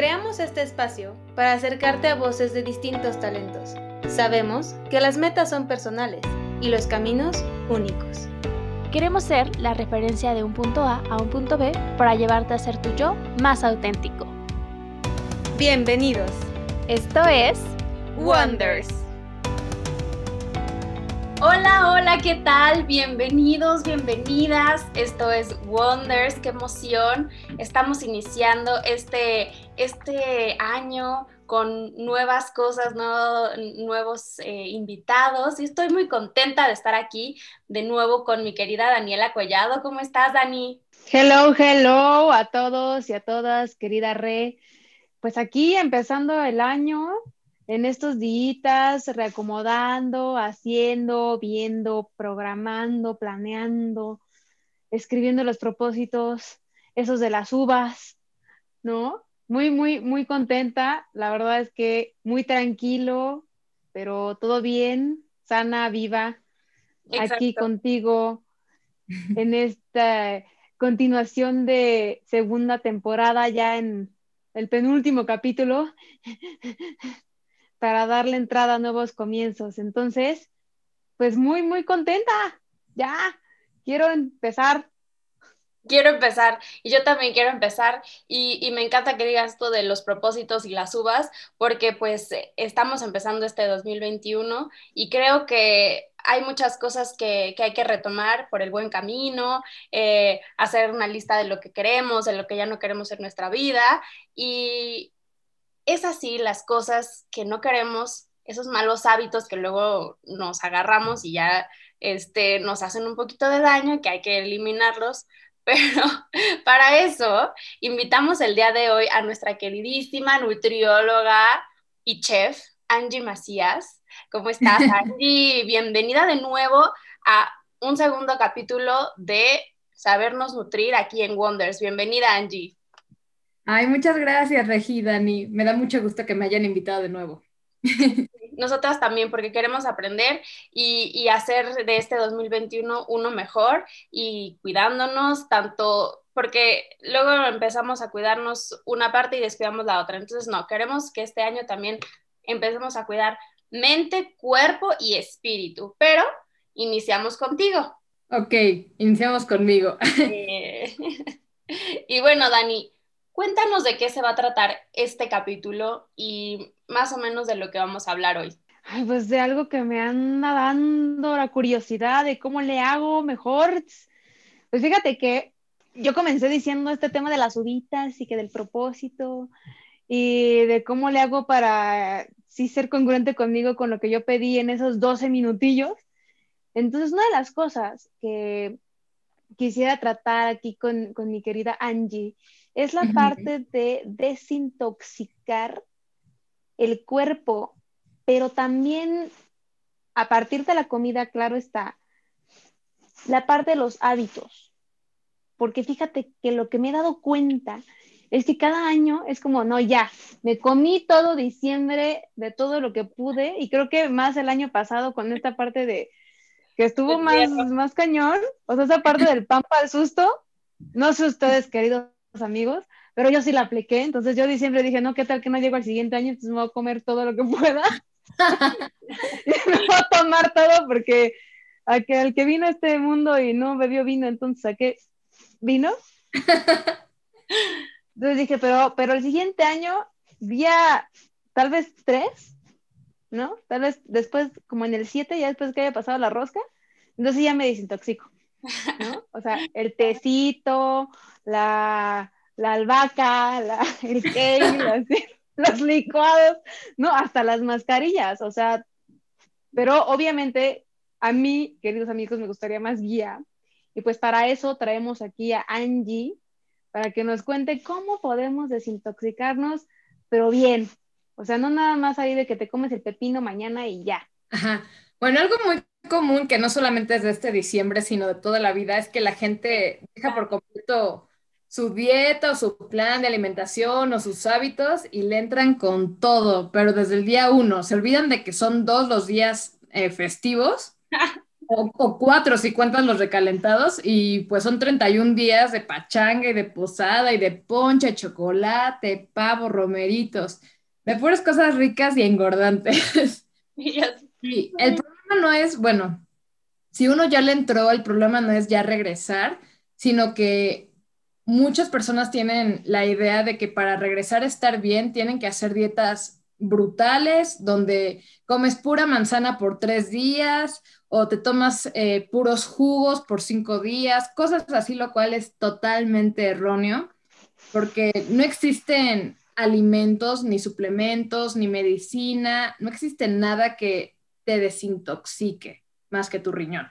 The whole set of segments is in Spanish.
Creamos este espacio para acercarte a voces de distintos talentos. Sabemos que las metas son personales y los caminos únicos. Queremos ser la referencia de un punto A a un punto B para llevarte a ser tu yo más auténtico. Bienvenidos. Esto es Wonders. Hola, hola, ¿qué tal? Bienvenidos, bienvenidas. Esto es Wonders, qué emoción. Estamos iniciando este, este año con nuevas cosas, nuevos eh, invitados y estoy muy contenta de estar aquí de nuevo con mi querida Daniela Collado. ¿Cómo estás, Dani? Hello, hello a todos y a todas, querida Re. Pues aquí empezando el año, en estos días, reacomodando, haciendo, viendo, programando, planeando, escribiendo los propósitos, esos de las uvas, ¿no? Muy, muy, muy contenta. La verdad es que muy tranquilo, pero todo bien, sana, viva, aquí contigo en esta continuación de segunda temporada, ya en el penúltimo capítulo para darle entrada a nuevos comienzos. Entonces, pues muy, muy contenta. Ya, quiero empezar. Quiero empezar y yo también quiero empezar y, me encanta que digas esto de los propósitos y las uvas porque pues estamos empezando este 2021 y creo que hay muchas cosas que, hay que retomar por el buen camino, eh, hacer una lista de lo que queremos, de lo que ya no queremos en nuestra vida y, es así las cosas que no queremos, esos malos hábitos que luego nos agarramos y ya este, nos hacen un poquito de daño y que hay que eliminarlos. Pero para eso invitamos el día de hoy a nuestra queridísima nutrióloga y chef, Angie Macías. ¿Cómo estás, Angie? Bienvenida de nuevo a un segundo capítulo de Sabernos Nutrir aquí en Wonders. Bienvenida, Angie. Ay, muchas gracias, Regi, Dani. Me da mucho gusto que me hayan invitado de nuevo. Nosotras también, porque queremos aprender y, hacer de este 2021 uno mejor y cuidándonos tanto, porque luego empezamos a cuidarnos una parte y descuidamos la otra. Entonces, no, queremos que este año también empecemos a cuidar mente, cuerpo y espíritu, pero iniciamos contigo. Ok, iniciamos conmigo. y bueno, Dani, Cuéntanos de qué se va a tratar este capítulo y más o menos de lo que vamos a hablar hoy. Ay, pues de algo que me anda dando la curiosidad de cómo le hago mejor. Pues fíjate que yo comencé diciendo este tema de las uvitas y que del propósito y de cómo le hago para sí ser congruente conmigo con lo que yo pedí en esos 12 minutillos. Entonces, una de las cosas que quisiera tratar aquí con, con mi querida Angie es la parte de desintoxicar el cuerpo, pero también a partir de la comida, claro está, la parte de los hábitos. Porque fíjate que lo que me he dado cuenta es que cada año es como, no, ya, me comí todo diciembre de todo lo que pude y creo que más el año pasado con esta parte de que estuvo más, más cañón, o sea, esa parte del pan para el susto, no sé ustedes, queridos amigos, pero yo sí la apliqué, entonces yo siempre dije, no, ¿qué tal que no llego al siguiente año? Entonces me voy a comer todo lo que pueda. y me voy a tomar todo porque aquel que vino a este mundo y no bebió vino, entonces ¿a qué vino? Entonces dije, pero, pero el siguiente año, día tal vez tres, ¿no? Tal vez después, como en el siete, ya después que haya pasado la rosca, entonces ya me desintoxico, ¿no? O sea, el tecito, la, albahaca, el kale, los licuados, no, hasta las mascarillas, o sea, pero obviamente a mí, queridos amigos, me gustaría más guía. Y pues para eso traemos aquí a Angie, para que nos cuente cómo podemos desintoxicarnos, pero bien. O sea, no nada más ahí de que te comes el pepino mañana y ya. Ajá. Bueno, algo muy común que no solamente es de este diciembre, sino de toda la vida, es que la gente deja por completo su dieta o su plan de alimentación o sus hábitos y le entran con todo, pero desde el día uno se olvidan de que son dos los días eh, festivos O, cuatro si cuentan los recalentados y pues son 31 días de pachanga y de posada y de poncha, chocolate, pavo, romeritos, de puras cosas ricas y engordantes. Y el problema no es, bueno, si uno ya le entró, el problema no es ya regresar, sino que muchas personas tienen la idea de que para regresar a estar bien tienen que hacer dietas brutales, donde comes pura manzana por tres días o te tomas eh, puros jugos por cinco días, cosas así, lo cual es totalmente erróneo, porque no existen alimentos, ni suplementos, ni medicina, no existe nada que te desintoxique más que tu riñón.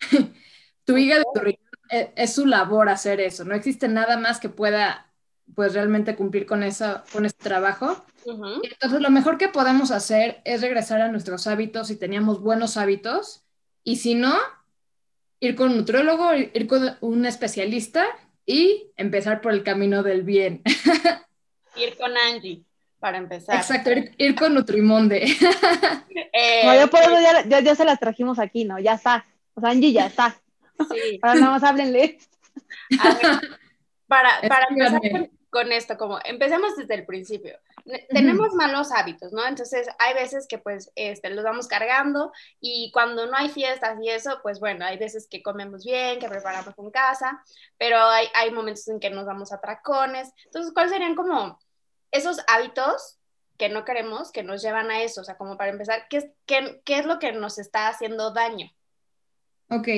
tu hígado y tu riñón eh, es, su labor hacer eso, no existe nada más que pueda pues realmente cumplir con, eso, con ese trabajo. Entonces lo mejor que podemos hacer es regresar a nuestros hábitos si teníamos buenos hábitos y si no, ir con un nutriólogo, ir con un especialista y empezar por el camino del bien. ir con Angie para empezar. Exacto, ir, con Nutrimonde. Eh, no, yo por eso ya, ya, se las trajimos aquí, ¿no? Ya está. O sea, Angie ya está. Sí. Ahora nada más háblenle. para, para empezar con, esto, como empecemos desde el principio. Tenemos malos hábitos, ¿no? Entonces hay veces que pues este, los vamos cargando y cuando no hay fiestas y eso, pues bueno, hay veces que comemos bien, que preparamos en casa, pero hay, hay momentos en que nos vamos a tracones. Entonces, ¿cuáles serían como esos hábitos que no queremos, que nos llevan a eso? O sea, como para empezar, ¿qué, qué, qué es lo que nos está haciendo daño? Ok,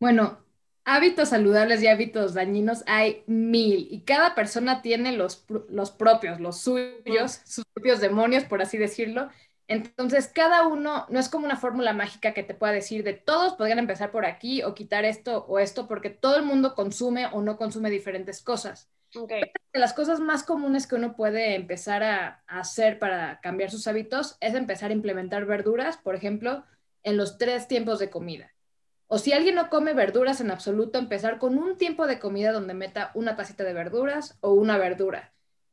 bueno, hábitos saludables y hábitos dañinos hay mil y cada persona tiene los, los propios, los suyos, sus propios demonios, por así decirlo. Entonces, cada uno no es como una fórmula mágica que te pueda decir de todos podrían empezar por aquí o quitar esto o esto, porque todo el mundo consume o no consume diferentes cosas. Okay. Las cosas más comunes que uno puede empezar a, hacer para cambiar sus hábitos es empezar a implementar verduras, por ejemplo, en los tres tiempos de comida. O si alguien no come verduras en absoluto, empezar con un tiempo de comida donde meta una tacita de verduras o una verdura.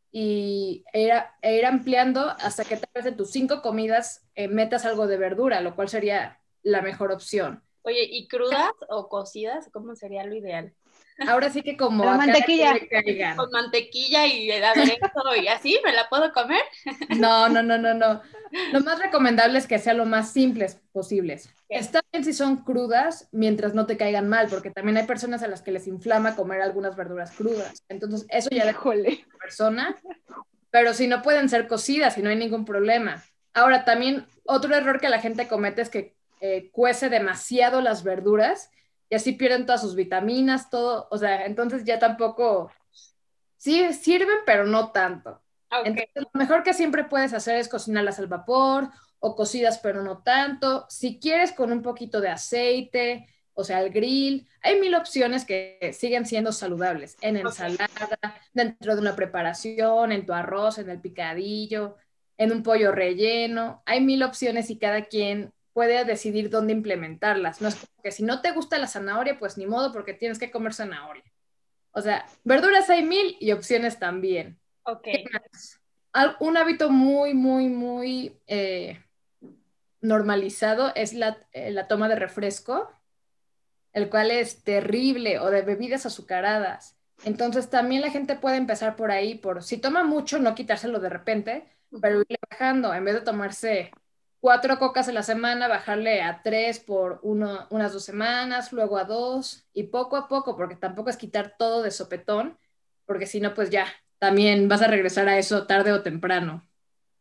Y ir, e ir ampliando hasta que tal vez de tus cinco comidas eh, metas algo de verdura, lo cual sería la mejor opción. Oye, ¿y crudas o cocidas? ¿Cómo sería lo ideal? Ahora sí que como la mantequilla. Con mantequilla y aderezo y así, ¿me la puedo comer? No, no, no, no, no. Lo más recomendable es que sea lo más simples posibles. Está bien si son crudas mientras no te caigan mal, porque también hay personas a las que les inflama comer algunas verduras crudas. Entonces, eso ya dejó la persona. Pero si no pueden ser cocidas y no hay ningún problema. Ahora, también otro error que la gente comete es que eh, cuece demasiado las verduras y así pierden todas sus vitaminas, todo, o sea, entonces ya tampoco, sí sirven, pero no tanto. Entonces, lo mejor que siempre puedes hacer es cocinarlas al vapor o cocidas, pero no tanto. Si quieres con un poquito de aceite, o sea, al grill, hay mil opciones que siguen siendo saludables en ensalada, dentro de una preparación, en tu arroz, en el picadillo, en un pollo relleno. Hay mil opciones y cada quien puede decidir dónde implementarlas. No es como que si no te gusta la zanahoria, pues ni modo porque tienes que comer zanahoria. O sea, verduras hay mil y opciones también. Ok. Un hábito muy, muy, muy eh, normalizado es la, eh, la toma de refresco, el cual es terrible, o de bebidas azucaradas. Entonces también la gente puede empezar por ahí, por si toma mucho, no quitárselo de repente, pero irle bajando, en vez de tomarse cuatro cocas en la semana, bajarle a tres por uno, unas dos semanas, luego a dos, y poco a poco, porque tampoco es quitar todo de sopetón, porque si no, pues ya, también vas a regresar a eso tarde o temprano.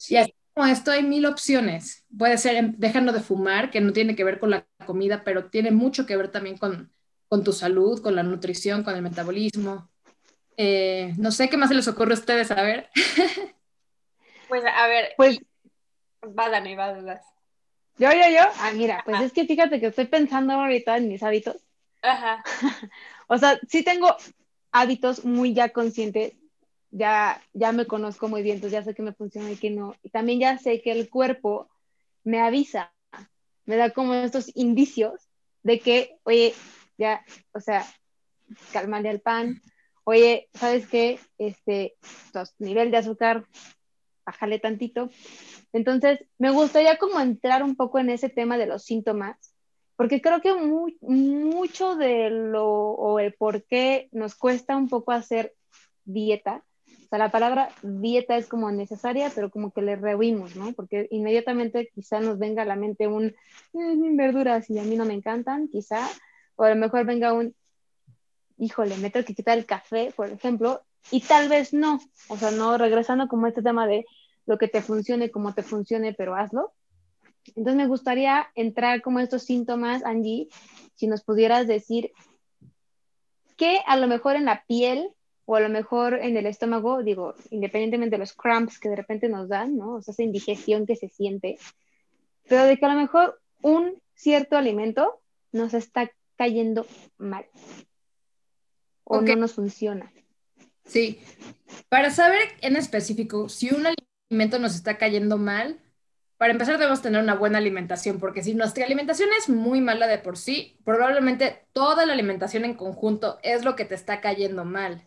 Y así como esto hay mil opciones. Puede ser dejando de fumar, que no tiene que ver con la comida, pero tiene mucho que ver también con, con tu salud, con la nutrición, con el metabolismo. Eh, no sé qué más se les ocurre a ustedes, a ver. Pues a ver, pues Va, Dani, va, Yo, yo, yo. Ah, mira, pues es que fíjate que estoy pensando ahorita en mis hábitos. Ajá. o sea, sí tengo hábitos muy ya conscientes. Ya, ya me conozco muy bien, entonces ya sé que me funciona y que no. Y también ya sé que el cuerpo me avisa, me da como estos indicios de que, oye, ya, o sea, calmale al pan. Oye, ¿sabes qué? Este, nivel de azúcar, bájale tantito. Entonces, me gustaría como entrar un poco en ese tema de los síntomas porque creo que mucho de lo o el por qué nos cuesta un poco hacer dieta. O sea, la palabra dieta es como necesaria, pero como que le rehuimos, ¿no? Porque inmediatamente quizá nos venga a la mente un mm, verduras y a mí no me encantan, quizá, o a lo mejor venga un híjole, me tengo que quitar el café, por ejemplo, y tal vez no, o sea, no regresando como este tema de lo que te funcione, como te funcione, pero hazlo. Entonces me gustaría entrar como estos síntomas, Angie, si nos pudieras decir que a lo mejor en la piel o a lo mejor en el estómago, digo, independientemente de los cramps que de repente nos dan, ¿no? O sea, esa indigestión que se siente, pero de que a lo mejor un cierto alimento nos está cayendo mal o no nos funciona. Sí, para saber en específico si un alimento nos está cayendo mal, para empezar debemos tener una buena alimentación, porque si nuestra alimentación es muy mala de por sí, probablemente toda la alimentación en conjunto es lo que te está cayendo mal.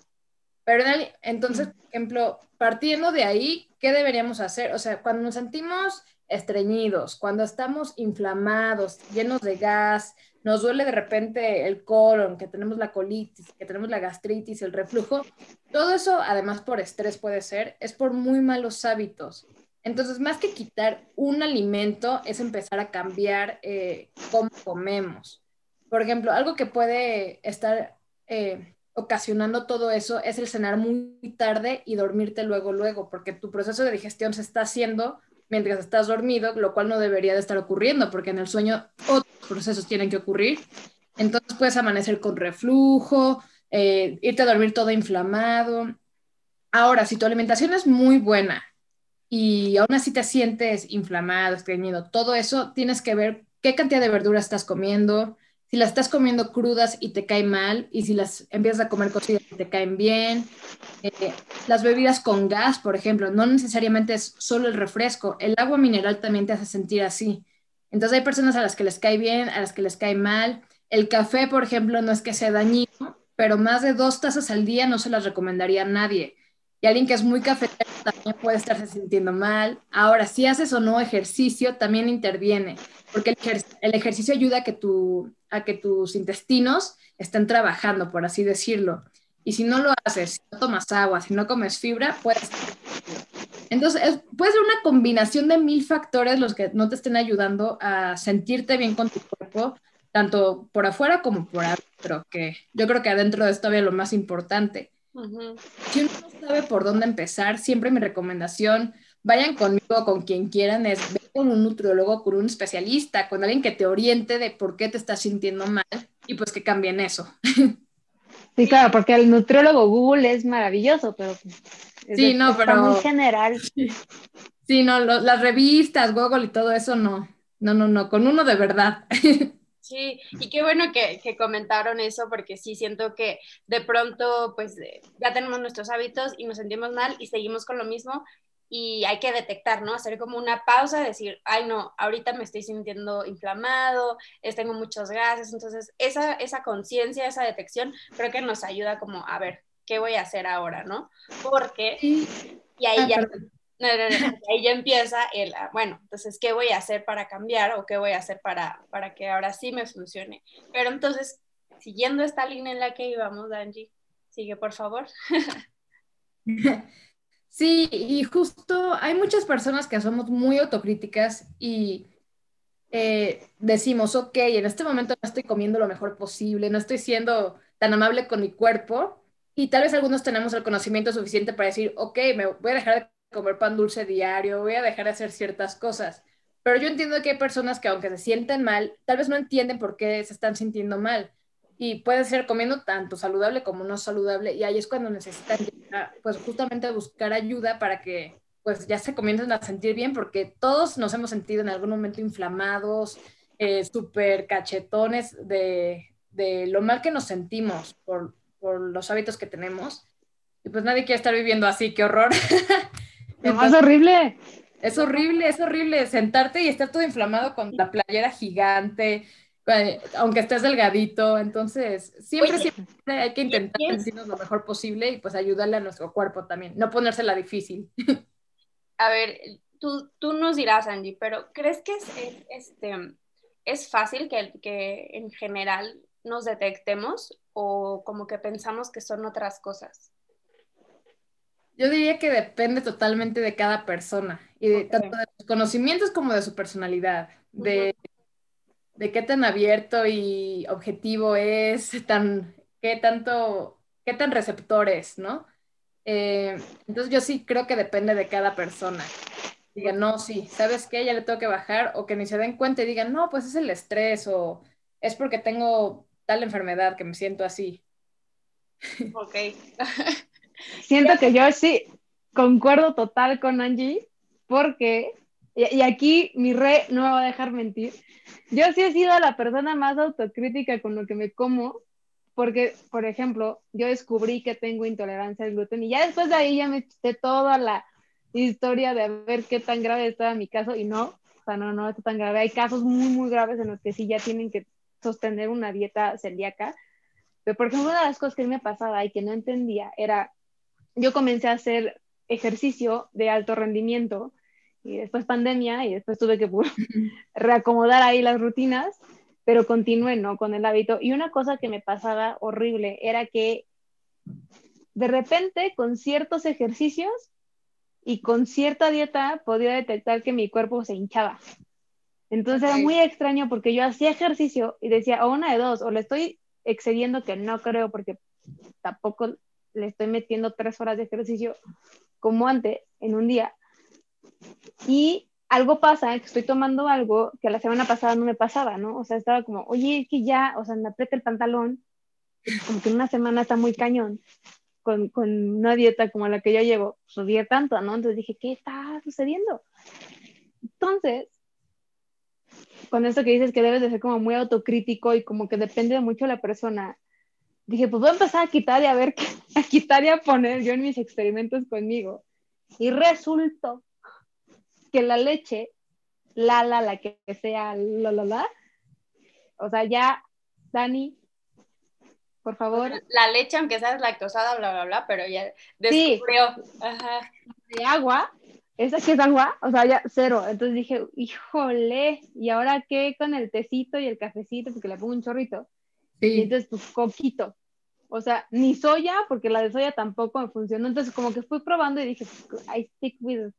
Pero entonces, por ejemplo, partiendo de ahí, ¿qué deberíamos hacer? O sea, cuando nos sentimos estreñidos, cuando estamos inflamados, llenos de gas, nos duele de repente el colon, que tenemos la colitis, que tenemos la gastritis, el reflujo, todo eso, además por estrés puede ser, es por muy malos hábitos. Entonces, más que quitar un alimento, es empezar a cambiar eh, cómo comemos. Por ejemplo, algo que puede estar eh, ocasionando todo eso es el cenar muy tarde y dormirte luego, luego, porque tu proceso de digestión se está haciendo mientras estás dormido, lo cual no debería de estar ocurriendo, porque en el sueño procesos tienen que ocurrir. Entonces puedes amanecer con reflujo, eh, irte a dormir todo inflamado. Ahora, si tu alimentación es muy buena y aún así te sientes inflamado, estreñido, todo eso, tienes que ver qué cantidad de verduras estás comiendo, si las estás comiendo crudas y te caen mal, y si las empiezas a comer cocidas y te caen bien. Eh, las bebidas con gas, por ejemplo, no necesariamente es solo el refresco, el agua mineral también te hace sentir así. Entonces hay personas a las que les cae bien, a las que les cae mal. El café, por ejemplo, no es que sea dañino, pero más de dos tazas al día no se las recomendaría a nadie. Y alguien que es muy cafetero también puede estarse sintiendo mal. Ahora, si haces o no ejercicio, también interviene, porque el, ejercicio ayuda a que, tu, a que tus intestinos estén trabajando, por así decirlo. Y si no lo haces, si no tomas agua, si no comes fibra, puedes... Entonces, puede ser una combinación de mil factores los que no te estén ayudando a sentirte bien con tu cuerpo, tanto por afuera como por adentro, que yo creo que adentro es todavía lo más importante. Si uno no sabe por dónde empezar, siempre mi recomendación, vayan conmigo, con quien quieran, es ver con un nutriólogo, con un especialista, con alguien que te oriente de por qué te estás sintiendo mal y pues que cambien eso. Sí, claro, porque el nutriólogo Google es maravilloso, pero pues, sí, no, pero muy general. Sí, no, las revistas, Google y todo eso no. No, no, no, con uno de verdad. Sí, y qué bueno que, comentaron eso, porque sí siento que de pronto, pues eh, ya tenemos nuestros hábitos y nos sentimos mal y seguimos con lo mismo y hay que detectar, ¿no? Hacer como una pausa, decir, ay, no, ahorita me estoy sintiendo inflamado, tengo muchos gases, entonces esa, esa conciencia, esa detección, creo que nos ayuda como a ver, ¿qué voy a hacer ahora, no? Porque, y ahí ah, ya, no, no, no, ahí ya empieza el, ah, bueno, entonces, ¿qué voy a hacer para cambiar o qué voy a hacer para, para que ahora sí me funcione? Pero entonces, siguiendo esta línea en la que íbamos, Angie, sigue por favor. Sí, y justo hay muchas personas que somos muy autocríticas y eh, decimos, ok, en este momento no estoy comiendo lo mejor posible, no estoy siendo tan amable con mi cuerpo, y tal vez algunos tenemos el conocimiento suficiente para decir, ok, me voy a dejar de comer pan dulce diario, voy a dejar de hacer ciertas cosas. Pero yo entiendo que hay personas que aunque se sienten mal, tal vez no entienden por qué se están sintiendo mal. Y puede ser comiendo tanto saludable como no saludable. Y ahí es cuando necesitan pues justamente buscar ayuda para que pues ya se comiencen a sentir bien, porque todos nos hemos sentido en algún momento inflamados, eh, súper cachetones de, de, lo mal que nos sentimos por, por los hábitos que tenemos. Y pues nadie quiere estar viviendo así, qué horror. es horrible. Es horrible, es horrible sentarte y estar todo inflamado con la playera gigante, aunque estés delgadito. Entonces, siempre, siempre hay que intentar sentirnos lo mejor posible y pues ayudarle a nuestro cuerpo también, no ponérsela difícil. A ver, tú, tú nos dirás, Angie, pero ¿crees que es, este, ¿es fácil que, que en general nos detectemos o como que pensamos que son otras cosas? Yo diría que depende totalmente de cada persona y de, tanto de sus conocimientos como de su personalidad, de, de qué tan abierto y objetivo es, tan, qué tanto, qué tan receptor es, ¿no? Eh, entonces yo sí creo que depende de cada persona. Digan, no, sí, ¿sabes qué? Ya le tengo que bajar, o que ni se den cuenta y digan, no, pues es el estrés, o es porque tengo tal enfermedad que me siento así. Ok. Siento que yo sí concuerdo total con Angie, porque, y, aquí mi re no me va a dejar mentir, yo sí he sido la persona más autocrítica con lo que me como, porque, por ejemplo, yo descubrí que tengo intolerancia al gluten y ya después de ahí ya me eché toda la historia de ver qué tan grave estaba mi caso y no, o sea, no, no está tan grave. Hay casos muy, muy graves en los que sí ya tienen que sostener una dieta celíaca. Pero, por ejemplo, una de las cosas que me pasaba y que no entendía era yo comencé a hacer ejercicio de alto rendimiento y después pandemia y después tuve que reacomodar ahí las rutinas, pero continué, ¿no? Con el hábito. Y una cosa que me pasaba horrible era que de repente con ciertos ejercicios y con cierta dieta podía detectar que mi cuerpo se hinchaba. Entonces era muy extraño porque yo hacía ejercicio y decía, o una de dos, o le estoy excediendo, que no creo porque tampoco le estoy metiendo tres horas de ejercicio como antes en un día. Y algo pasa, que estoy tomando algo que la semana pasada no me pasaba, ¿no? O sea, estaba como, oye, es que ya, o sea, me aprieta el pantalón, como que en una semana está muy cañón, con, con una dieta como la que yo llevo, subía tanto, ¿no? Entonces dije, ¿qué está sucediendo? Entonces, con esto que dices que debes de ser como muy autocrítico y como que depende mucho de la persona, dije, pues voy a empezar a quitar y a ver, a quitar y a poner yo en mis experimentos conmigo. Y resultó que la leche, la, la, la que sea, la, la, la, o sea, ya, Dani, por favor. La leche, aunque sea lactosada, bla, bla, bla, pero ya descubrió. Ajá. De agua, esa que es agua, o sea, ya cero. Entonces dije, híjole, ¿y ahora qué con el tecito y el cafecito? Porque le pongo un chorrito. Y entonces, pues, coquito. O sea, ni soya, porque la de soya tampoco me funcionó. Entonces, como que fui probando y dije, I stick with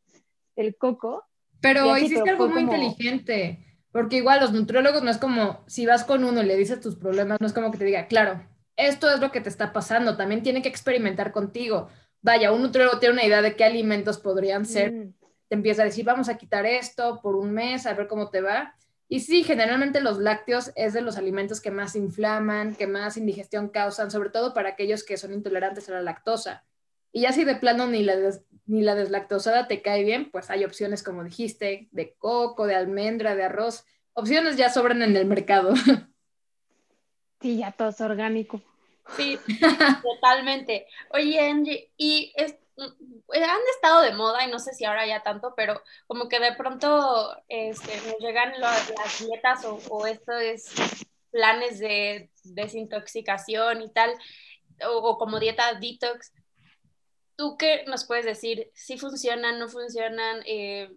el coco. Pero hiciste algo muy inteligente, porque igual los nutriólogos no es como, si vas con uno y le dices tus problemas, no es como que te diga, claro, esto es lo que te está pasando, también tiene que experimentar contigo. Vaya, un nutriólogo tiene una idea de qué alimentos podrían ser, mm. te empieza a decir, vamos a quitar esto por un mes, a ver cómo te va, y sí, generalmente los lácteos es de los alimentos que más inflaman, que más indigestión causan, sobre todo para aquellos que son intolerantes a la lactosa. Y ya si de plano ni la, ni la deslactosada te cae bien, pues hay opciones como dijiste, de coco, de almendra, de arroz. Opciones ya sobran en el mercado. Sí, ya todo es orgánico. Sí, totalmente. Oye, Angie, y es, pues, han estado de moda y no sé si ahora ya tanto, pero como que de pronto este, nos llegan las dietas o, estos planes de desintoxicación y tal, o, como dieta detox. ¿Tú qué nos puedes decir? ¿Si funcionan, no funcionan? Eh,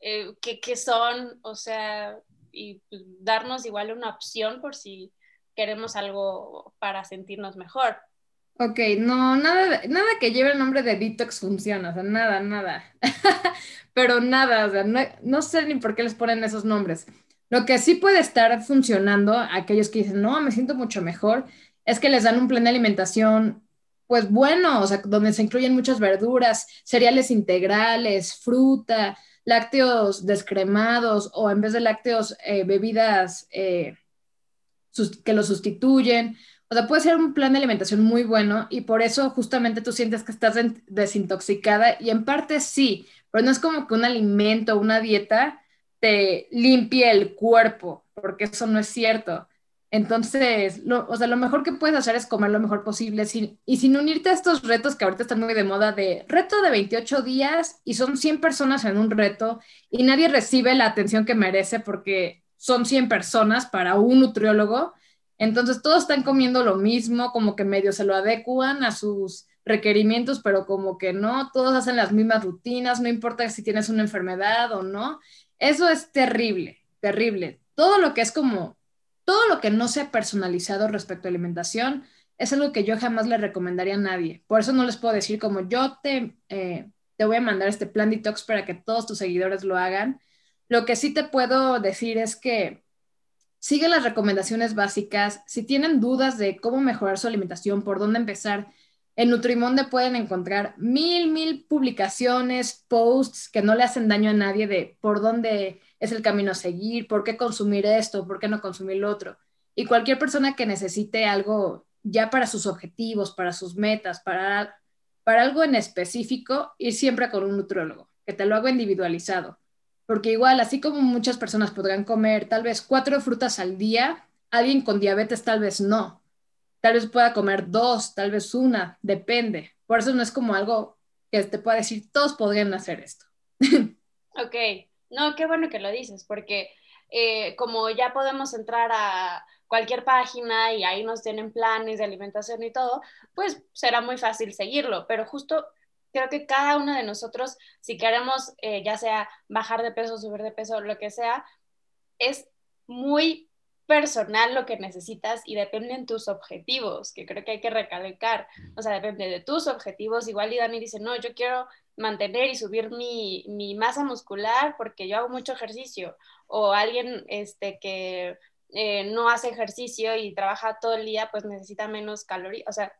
eh, ¿qué, ¿Qué son? O sea, y darnos igual una opción por si queremos algo para sentirnos mejor. Ok, no, nada, nada que lleve el nombre de detox funciona, o sea, nada, nada. Pero nada, o sea, no, sé ni por qué les ponen esos nombres. Lo que sí puede estar funcionando, aquellos que dicen, no, me siento mucho mejor, es que les dan un plan de alimentación, pues bueno, o sea, donde se incluyen muchas verduras, cereales integrales, fruta, lácteos descremados o en vez de lácteos, eh, bebidas eh, que lo sustituyen o sea, puede ser un plan de alimentación muy bueno y por eso justamente tú sientes que estás desintoxicada y en parte sí, pero no es como que un alimento, una dieta te limpie el cuerpo, porque eso no es cierto. Entonces, lo, o sea, lo mejor que puedes hacer es comer lo mejor posible y sin unirte a estos retos que ahorita están muy de moda de reto de 28 días y son 100 personas en un reto y nadie recibe la atención que merece porque son 100 personas para un nutriólogo entonces todos están comiendo lo mismo, como que medio se lo adecuan a sus requerimientos, pero como que no, todos hacen las mismas rutinas, no importa si tienes una enfermedad o no. Eso es terrible, terrible. todo lo que es como, todo lo que no sea personalizado respecto a alimentación, es algo que yo jamás le recomendaría a nadie. Por eso no les puedo decir como yo te, eh, te voy a mandar este plan detox para que todos tus seguidores lo hagan. Lo que sí te puedo decir es que sigue las recomendaciones básicas. Si tienen dudas de cómo mejorar su alimentación, por dónde empezar, en Nutrimonde pueden encontrar mil, mil publicaciones, posts que no le hacen daño a nadie de por dónde es el camino a seguir, por qué consumir esto, por qué no consumir lo otro. Y cualquier persona que necesite algo ya para sus objetivos, para sus metas, para, para algo en específico, ir siempre con un nutriólogo, que te lo haga individualizado. Porque igual, así como muchas personas podrán comer tal vez cuatro frutas al día, alguien con diabetes tal vez no. Tal vez pueda comer dos, tal vez una, depende. Por eso no es como algo que te pueda decir, todos podrían hacer esto. ok, no, qué bueno que lo dices, porque eh, como ya podemos entrar a cualquier página y ahí nos tienen planes de alimentación y todo, pues será muy fácil seguirlo, pero justo creo que cada uno de nosotros, si queremos eh, ya sea bajar de peso, subir de peso, lo que sea, es muy personal lo que necesitas y depende de tus objetivos, que creo que hay que recalcar. O sea, depende de tus objetivos. Igual y Dani dice, no, yo quiero mantener y subir mi, mi masa muscular porque yo hago mucho ejercicio. O alguien este, que eh, no hace ejercicio y trabaja todo el día, pues necesita menos calorías. O sea,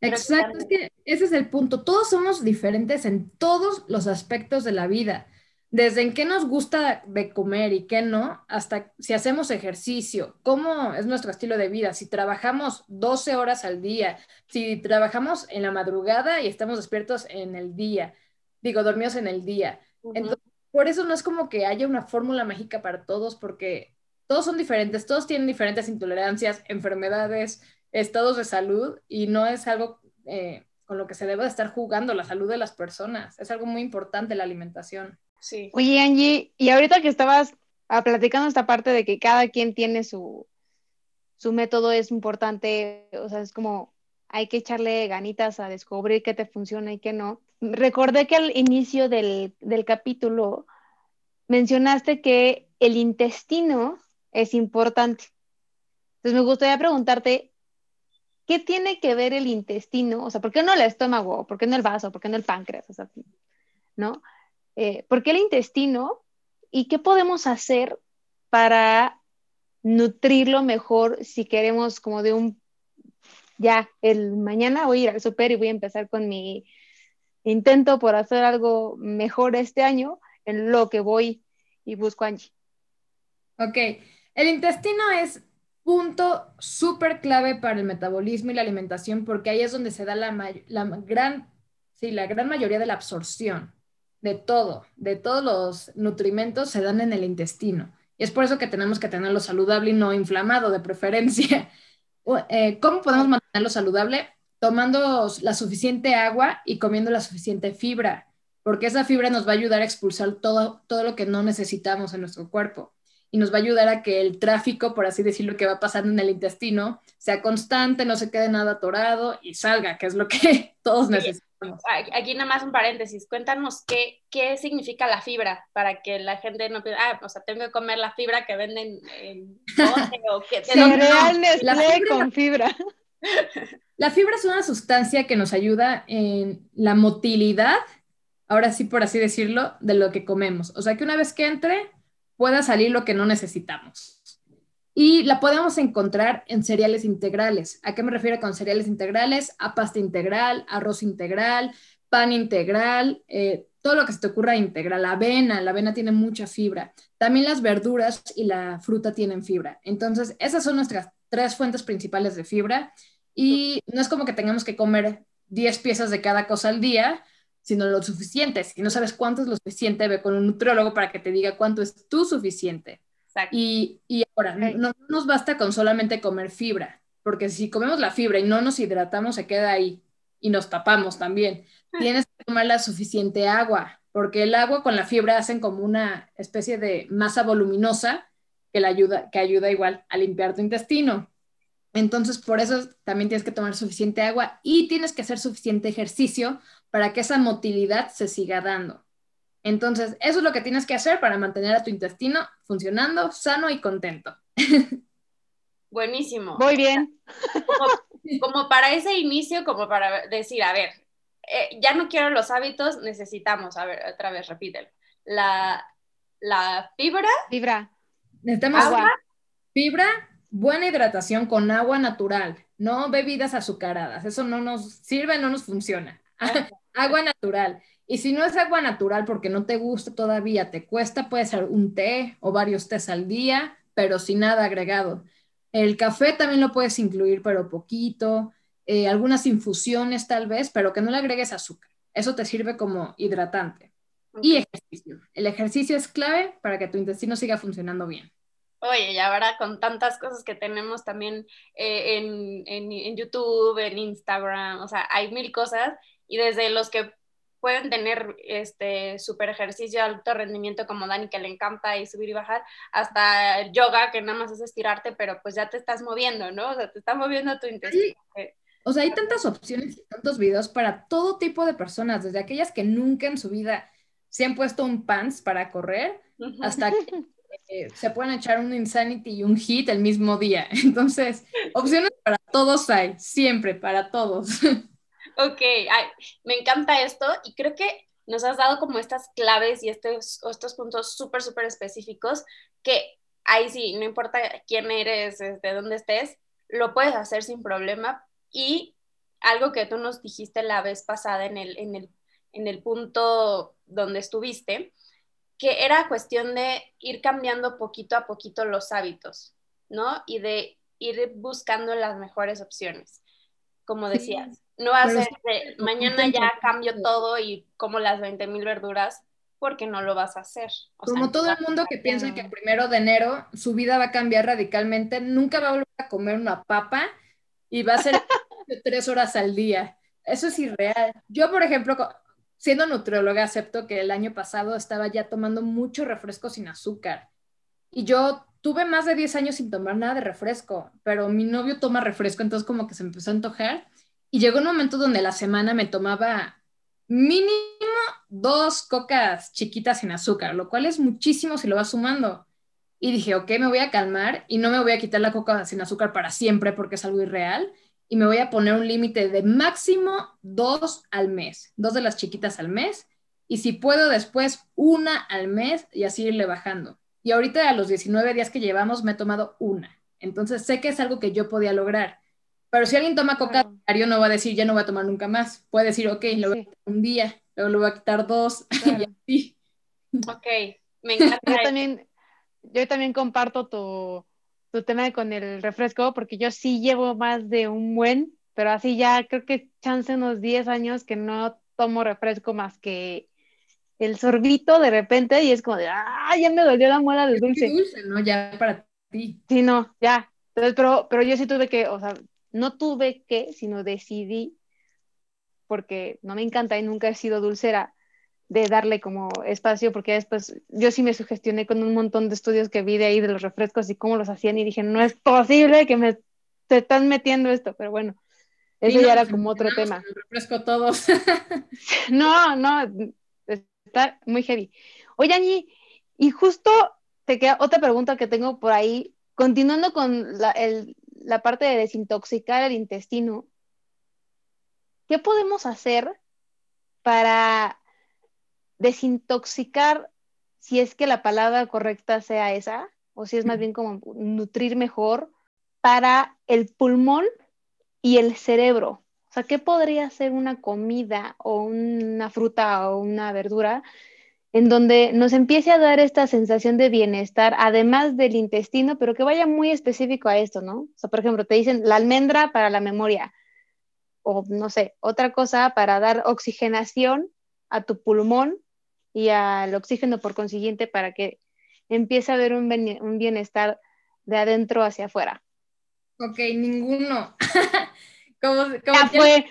Exacto, es que ese es el punto. Todos somos diferentes en todos los aspectos de la vida. Desde en qué nos gusta de comer y qué no, hasta si hacemos ejercicio, cómo es nuestro estilo de vida, si trabajamos 12 horas al día, si trabajamos en la madrugada y estamos despiertos en el día, digo, dormidos en el día. Entonces, por eso no es como que haya una fórmula mágica para todos, porque todos son diferentes, todos tienen diferentes intolerancias, enfermedades, estados de salud y no es algo eh, con lo que se debe de estar jugando la salud de las personas. Es algo muy importante la alimentación. Oye, Angie, y ahorita que estabas ah, platicando esta parte de que cada quien tiene su, su método es importante, o sea, es como hay que echarle ganitas a descubrir qué te funciona y qué no. Recordé que al inicio del, del capítulo mencionaste que el intestino es importante. Entonces me gustaría preguntarte, ¿qué tiene que ver el intestino? O sea, ¿por qué no el estómago? ¿Por qué no el vaso? ¿Por qué no el páncreas? O sea, ¿no? Eh, ¿Por qué el intestino? ¿Y qué podemos hacer para nutrirlo mejor si queremos como de un, ya, el mañana voy a ir al super y voy a empezar con mi intento por hacer algo mejor este año en lo que voy y busco Angie. Ok, el intestino es punto súper clave para el metabolismo y la alimentación porque ahí es donde se da la, la, gran, sí, la gran mayoría de la absorción de todo, de todos los nutrimentos se dan en el intestino. Y es por eso que tenemos que tenerlo saludable y no inflamado de preferencia. Eh, ¿Cómo podemos mantenerlo saludable? Tomando la suficiente agua y comiendo la suficiente fibra, porque esa fibra nos va a ayudar a expulsar todo, todo lo que no necesitamos en nuestro cuerpo y nos va a ayudar a que el tráfico, por así decirlo, que va pasando en el intestino sea constante, no se quede nada atorado y salga, que es lo que todos necesitamos. Aquí nada más un paréntesis, cuéntanos qué, qué significa la fibra para que la gente no piense, ah, o sea, tengo que comer la fibra que venden en o que Cereal Nestlé con fibra. La fibra es una sustancia que nos ayuda en la motilidad, ahora sí por así decirlo, de lo que comemos. O sea que una vez que entre, pueda salir lo que no necesitamos. Y la podemos encontrar en cereales integrales. ¿A qué me refiero con cereales integrales? A pasta integral, arroz integral, pan integral, eh, todo lo que se te ocurra integral. La avena, la avena tiene mucha fibra. También las verduras y la fruta tienen fibra. Entonces, esas son nuestras tres fuentes principales de fibra. Y no es como que tengamos que comer 10 piezas de cada cosa al día, sino lo suficiente. Si no sabes cuánto es lo suficiente, ve con un nutriólogo para que te diga cuánto es tu suficiente. Y, y, ahora, no, nos basta con solamente comer fibra, porque si comemos la fibra y no nos hidratamos, se queda ahí y nos tapamos también. Tienes que tomar la suficiente agua, porque el agua con la fibra hacen como una especie de masa voluminosa que, la ayuda, que ayuda igual a limpiar tu intestino. Entonces, por eso también tienes que tomar suficiente agua y tienes que hacer suficiente ejercicio para que esa motilidad se siga dando. Entonces, eso es lo que tienes que hacer para mantener a tu intestino funcionando, sano y contento. Buenísimo. Muy bien. Como, para ese inicio, como para decir, a ver, eh, ya no quiero los hábitos, necesitamos, a ver, otra vez, repítelo. La, la fibra. Fibra. Necesitamos agua. Fibra, buena hidratación con agua natural, no bebidas azucaradas. Eso no nos sirve, no nos funciona. Agua natural. Y si no es agua natural porque no te gusta todavía, te cuesta, puede ser un té o varios tés al día, pero sin nada agregado. El café también lo puedes incluir, pero poquito. Eh, algunas infusiones tal vez, pero que no le agregues azúcar. Eso te sirve como hidratante. Y ejercicio. El ejercicio es clave para que tu intestino siga funcionando bien. Oye, y ahora con tantas cosas que tenemos también eh, en, en, en, YouTube, en Instagram, o sea, hay mil cosas y desde los que pueden tener este super ejercicio alto rendimiento como Dani que le encanta y subir y bajar, hasta yoga que nada más es estirarte, pero pues ya te estás moviendo, ¿no? O sea, te está moviendo tu intestino. O sea, hay tantas opciones y tantos videos para todo tipo de personas, desde aquellas que nunca en su vida se han puesto un pants para correr, hasta que eh, se pueden echar un Insanity y un Hit el mismo día. Entonces, opciones para todos hay, siempre, para todos. Ok, me encanta esto y creo que nos has dado como estas claves y estos, estos puntos súper, súper específicos que ahí sí, no importa quién eres, de este, dónde estés, lo puedes hacer sin problema. Y algo que tú nos dijiste la vez pasada en el, en el, en el punto donde estuviste, que era cuestión de ir cambiando poquito a poquito los hábitos, ¿no? Y de ir buscando las mejores opciones, como decías. No va a ser de mañana ya cambio todo y como las 20 mil verduras, porque no lo vas a hacer. como todo el mundo que piensa que el primero de enero su vida va a cambiar radicalmente, nunca va a volver a comer una papa y va a ser tres horas al día. Eso es irreal. Yo, por ejemplo, siendo nutrióloga, acepto que el año pasado estaba ya tomando mucho refresco sin azúcar. Y yo tuve más de 10 años sin tomar nada de refresco, pero mi novio toma refresco, entonces como que se empezó a antojar. Y llegó un momento donde la semana me tomaba mínimo dos cocas chiquitas sin azúcar, lo cual es muchísimo si lo vas sumando. Y dije, ok, me voy a calmar y no me voy a quitar la coca sin azúcar para siempre porque es algo irreal. Y me voy a poner un límite de máximo dos al mes, dos de las chiquitas al mes. Y si puedo después, una al mes y así irle bajando. Y ahorita a los 19 días que llevamos me he tomado una. Entonces sé que es algo que yo podía lograr. Pero si alguien toma coca diario, no va a decir, ya no voy a tomar nunca más. Puede decir, ok, lo voy a quitar un día, luego lo voy a quitar dos, y así. Ok, me encanta. Yo también, yo también comparto tu, tu tema con el refresco, porque yo sí llevo más de un buen, pero así ya creo que chance unos 10 años que no tomo refresco más que el sorbito de repente y es como de, ah, ya me dolió la muela del dulce. dulce, ¿no? Ya para ti. Sí, no, ya. Entonces, pero, pero yo sí tuve que, o sea, no tuve que, sino decidí, porque no me encanta y nunca he sido dulcera, de darle como espacio, porque después yo sí me sugestioné con un montón de estudios que vi de ahí de los refrescos y cómo los hacían y dije, no es posible que me te están metiendo esto, pero bueno, eso ya era pues, como otro tema. refresco todos. no, no, está muy heavy. Oye, Ani, y justo te queda otra pregunta que tengo por ahí, continuando con la, el, la parte de desintoxicar el intestino, ¿qué podemos hacer para desintoxicar, si es que la palabra correcta sea esa, o si es más bien como nutrir mejor, para el pulmón y el cerebro? O sea, ¿qué podría ser una comida o una fruta o una verdura en donde nos empiece a dar esta sensación de bienestar, además del intestino, pero que vaya muy específico a esto, ¿no? O sea, por ejemplo, te dicen la almendra para la memoria, o no sé, otra cosa para dar oxigenación a tu pulmón y al oxígeno por consiguiente para que empiece a haber un, bienestar de adentro hacia afuera. Ok, ninguno. como, ya fue.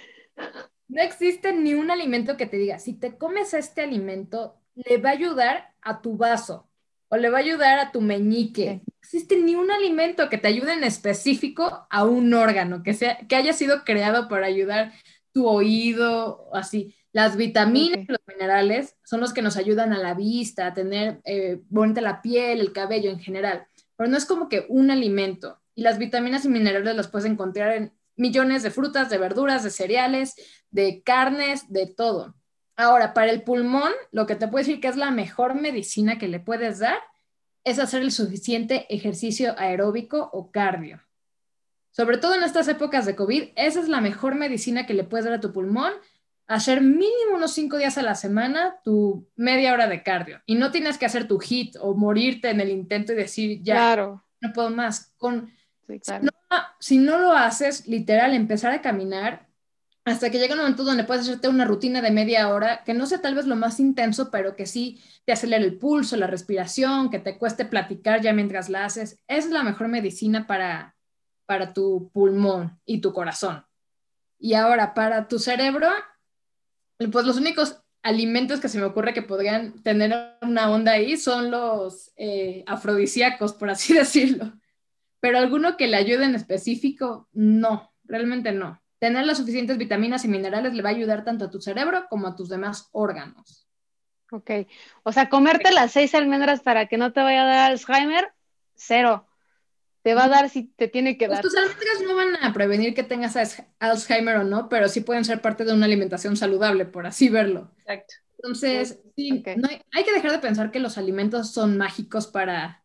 No existe ni un alimento que te diga, si te comes este alimento, le va a ayudar a tu vaso o le va a ayudar a tu meñique. No existe ni un alimento que te ayude en específico a un órgano que, sea, que haya sido creado para ayudar tu oído, así. Las vitaminas, los minerales son los que nos ayudan a la vista, a tener eh, bonita la piel, el cabello en general. Pero no es como que un alimento. Y las vitaminas y minerales las puedes encontrar en millones de frutas, de verduras, de cereales, de carnes, de todo. Ahora, para el pulmón, lo que te puedo decir que es la mejor medicina que le puedes dar es hacer el suficiente ejercicio aeróbico o cardio. Sobre todo en estas épocas de COVID, esa es la mejor medicina que le puedes dar a tu pulmón, hacer mínimo unos cinco días a la semana tu media hora de cardio. Y no tienes que hacer tu hit o morirte en el intento y decir, ya, no puedo más. Con, si no lo haces, literal, empezar a caminar hasta que llega un momento donde puedes hacerte una rutina de media hora, que no sea tal vez lo más intenso, pero que sí te acelere el pulso, la respiración, que te cueste platicar ya mientras la haces. es la mejor medicina para, para tu pulmón y tu corazón. Y ahora, para tu cerebro, pues los únicos alimentos que se me ocurre que podrían tener una onda ahí son los eh, afrodisíacos, por así decirlo. Pero alguno que le ayude en específico, no, realmente no tener las suficientes vitaminas y minerales le va a ayudar tanto a tu cerebro como a tus demás órganos. Ok, o sea, comerte las seis almendras para que no te vaya a dar Alzheimer, cero. Te va a dar si te tiene que pues dar. tus almendras no van a prevenir que tengas Alzheimer o no, pero sí pueden ser parte de una alimentación saludable, por así verlo. Exacto. Entonces, sí, hay, hay que dejar de pensar que los alimentos son mágicos para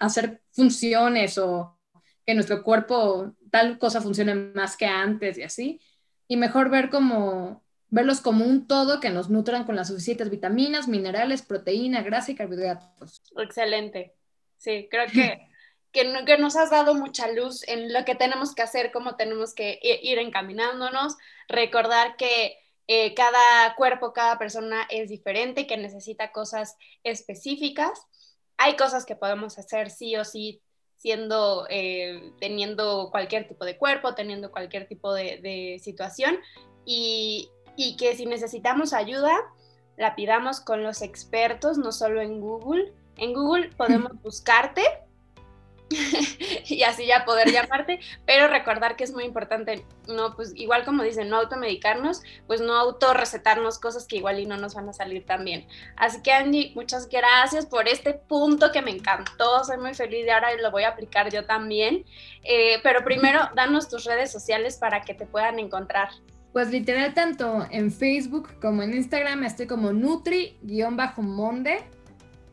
hacer funciones o que nuestro cuerpo tal cosa funcione más que antes y así. Y mejor ver como, verlos como un todo que nos nutran con las suficientes vitaminas, minerales, proteína, grasa y carbohidratos. Excelente. Sí, creo que, que, nos has dado mucha luz en lo que tenemos que hacer, cómo tenemos que ir encaminándonos, recordar que eh, cada cuerpo, cada persona es diferente, que necesita cosas específicas. Hay cosas que podemos hacer sí o sí siendo, eh, teniendo cualquier tipo de cuerpo, teniendo cualquier tipo de, situación y, y, que si necesitamos ayuda, la pidamos con los expertos, no solo en Google. En Google podemos buscarte y así ya poder llamarte, pero recordar que es muy importante, no, pues igual como dicen, no automedicarnos, pues no autorrecetarnos cosas que igual y no nos van a salir tan bien. Así que Andy, muchas gracias por este punto que me encantó, soy muy feliz de ahora y lo voy a aplicar yo también, eh, pero primero, danos tus redes sociales para que te puedan encontrar. Pues literal, tanto en Facebook como en Instagram estoy como Nutri-Monde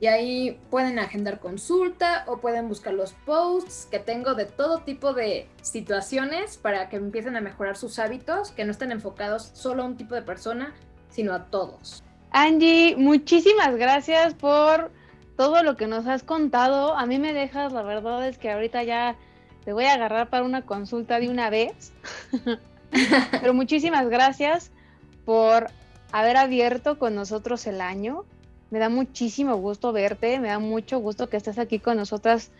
y ahí pueden agendar consulta o pueden buscar los posts que tengo de todo tipo de situaciones para que empiecen a mejorar sus hábitos, que no estén enfocados solo a un tipo de persona, sino a todos. Angie, muchísimas gracias por todo lo que nos has contado. A mí me dejas, la verdad es que ahorita ya te voy a agarrar para una consulta de una vez. Pero muchísimas gracias por haber abierto con nosotros el año me da muchísimo gusto verte, me da mucho gusto que estés aquí con nosotras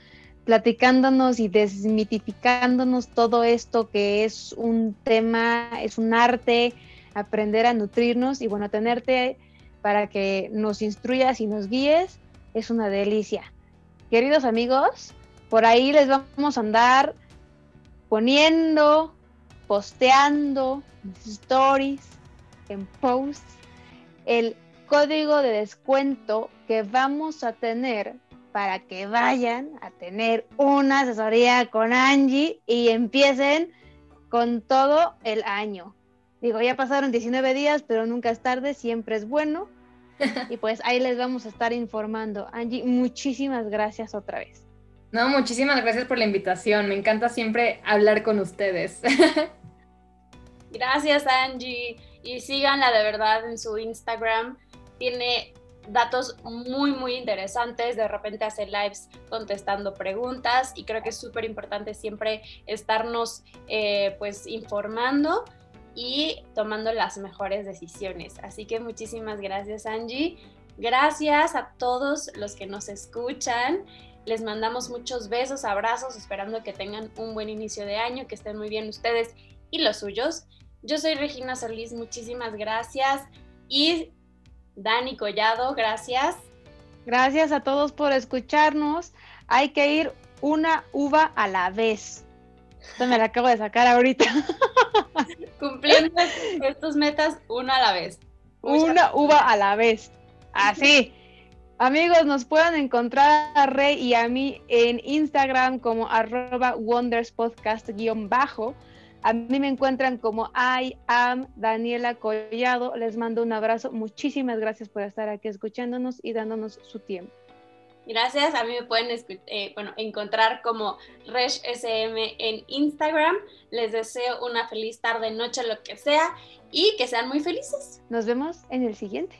platicándonos y desmitificándonos todo esto que es un tema, es un arte, aprender a nutrirnos y bueno, tenerte para que nos instruyas y nos guíes es una delicia. Queridos amigos, por ahí les vamos a andar poniendo, posteando stories, en posts, el código de descuento que vamos a tener para que vayan a tener una asesoría con Angie y empiecen con todo el año. Digo, ya pasaron 19 días, pero nunca es tarde, siempre es bueno. Y pues ahí les vamos a estar informando. Angie, muchísimas gracias otra vez. No, muchísimas gracias por la invitación. Me encanta siempre hablar con ustedes. Gracias, Angie. Y síganla de verdad en su Instagram tiene datos muy, muy interesantes. De repente hace lives contestando preguntas y creo que es súper importante siempre estarnos eh, pues informando y tomando las mejores decisiones. Así que muchísimas gracias Angie. Gracias a todos los que nos escuchan. Les mandamos muchos besos, abrazos, esperando que tengan un buen inicio de año, que estén muy bien ustedes y los suyos. Yo soy Regina Solís, muchísimas gracias y Dani Collado, gracias. Gracias a todos por escucharnos. Hay que ir una uva a la vez. Esto me la acabo de sacar ahorita. Cumpliendo estas metas una a la vez. Una uva a la vez. Así. Amigos, nos pueden encontrar a Rey y a mí en Instagram como arroba wonderspodcast-bajo. A mí me encuentran como I am Daniela Collado. Les mando un abrazo. Muchísimas gracias por estar aquí escuchándonos y dándonos su tiempo. Gracias, a mí me pueden eh, bueno, encontrar como ReshSM en Instagram. Les deseo una feliz tarde, noche, lo que sea, y que sean muy felices. Nos vemos en el siguiente.